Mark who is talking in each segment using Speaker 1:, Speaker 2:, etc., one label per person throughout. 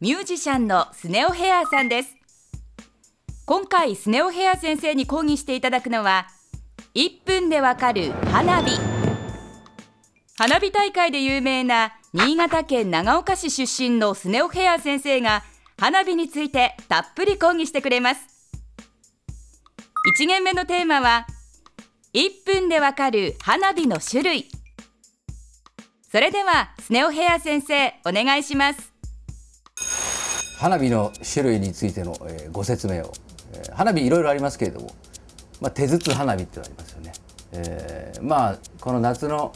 Speaker 1: ミュージシャンのスネオヘアさんです。今回スネオヘア先生に講義していただくのは1分でわかる花火。花火大会で有名な新潟県長岡市出身のスネオヘア先生が花火についてたっぷり講義してくれます。1限目のテーマは1分でわかる花火の種類。それではスネオヘア先生お願いします。
Speaker 2: 花火の種類についての、えーご説明を、えー花火いろいろありますけれども、まあ、手筒花火ってのありますよね、えーまあこの夏の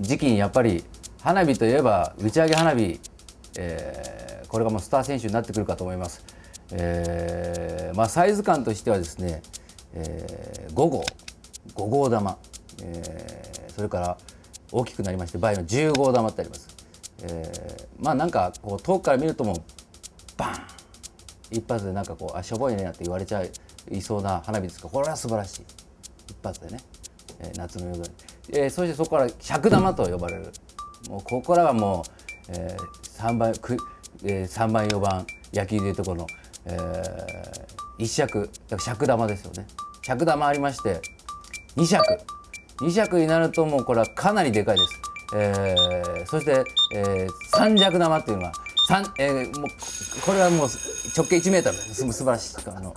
Speaker 2: 時期にやっぱり花火といえば打ち上げ花火、えーこれがもうスター選手になってくるかと思います、えーまあ、サイズ感としてはですね、え5号5号玉、えーそれから大きくなりまして倍の10号玉ってあります、えまあなんかこう遠くから見るとも一発でなんかこうあしょぼいねなんて言われちゃいそうな花火ですがこれは素晴らしい。一発でね、えー夏の夜空に、えーそしてそこから尺玉と呼ばれる。もうここらはもう、えー、3番く、えー、3番4番野球でいうところの、えー、一尺。だから尺玉ですよね。尺玉ありまして2尺。2尺になるともうこれはかなりでかいです、えーそして、えー、三尺玉っていうのは三えーもうこれはもう直径1メートル。です素晴らしいあの。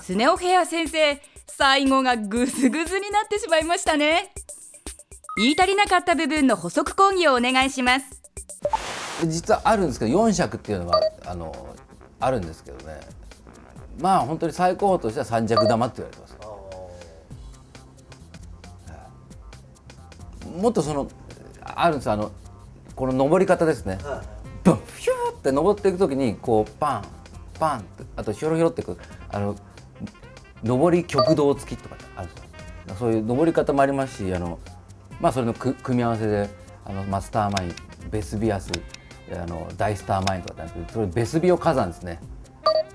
Speaker 1: スネオヘア先生最後がグズグズになってしまいましたね。言い足りなかった部分の補足講義をお願いします。
Speaker 2: 実はあるんですけど4尺っていうのはあのあるんですけどね。まあ本当に最高峰としては三尺玉って言われてます。もっとそのあるんですあのこの登り方ですね、ブンヒューって登っていくときにこうパンパンあとひょろひょろってくあの登り極道付きとかあるんですよそういう登り方もありますしあのまあそれの組み合わせであのマスターマインベスビアスあの大スターマインとかってあるんですけどそれベスビオ火山ですね、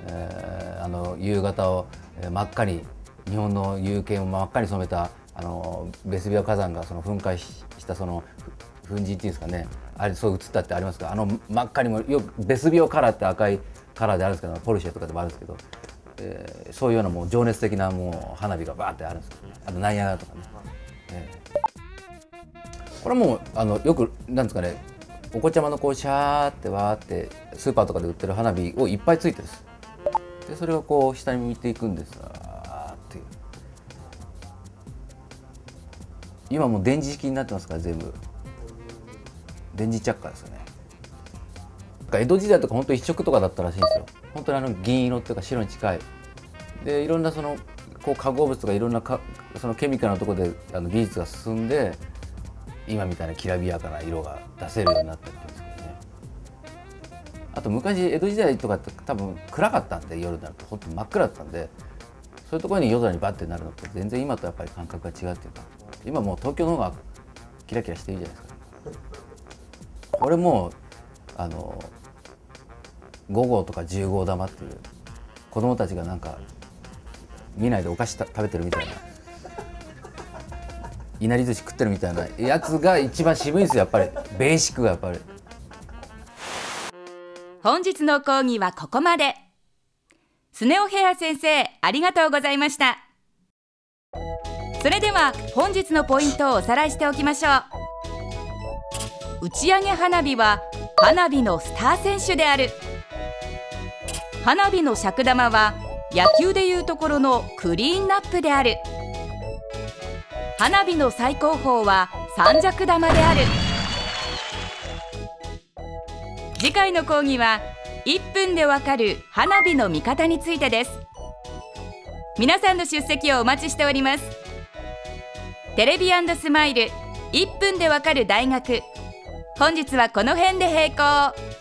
Speaker 2: えーあの夕方をえ真っ赤に日本の夕景を真っ赤に染めたあのベスビオ火山がその噴火したその粉塵っていうんですかね。あれそう映ったってありますがあの真っ赤にもよくベスビオカラーって赤いカラーであるんですけどポルシェとかでもあるんですけど、えーそういうようなもう情熱的なもう花火がバーってあるんですあとナイアガとかね、えー。これもうあのよくなんですかねお子ちゃまのこうシャーってわーってスーパーとかで売ってる花火をいっぱいついてるんです。でそれをこう下に向いていくんです。あーっていう。今もう電磁式になってますから全部。電磁着火ですよね。江戸時代とか本当一色とかだったらしいんですよ。本当にあの銀色っていうか白に近い。でいろんなそのこう化合物とかいろんなかそのケミカルなところであの技術が進んで今みたいなきらびやかな色が出せるようになったっていうんですけどね。あと昔江戸時代とかって多分暗かったんで夜になると。本当に真っ暗だったんでそういうところに夜空にバッてなるのって全然今とやっぱり感覚が違うっていうか。今もう東京の方がキラキラしてるじゃないですか。これもうあの5号とか10号玉っていう子供たちがなんか見ないでお菓子た食べてるみたいないなり寿司食ってるみたいなやつが一番渋いんですよやっぱり。ベーシックがやっぱり。
Speaker 1: 本日の講義はここまで。スネオヘア先生ありがとうございました。それでは本日のポイントをおさらいしておきましょう。打ち上げ花火は花火のスター選手である。花火の尺玉は野球でいうところのクリーンナップである。花火の最高峰は三尺玉である。次回の講義は1分でわかる花火の見方についてです。皆さんの出席をお待ちしております。テレビスマイル1分でわかる大学。本日はこの辺で閉校。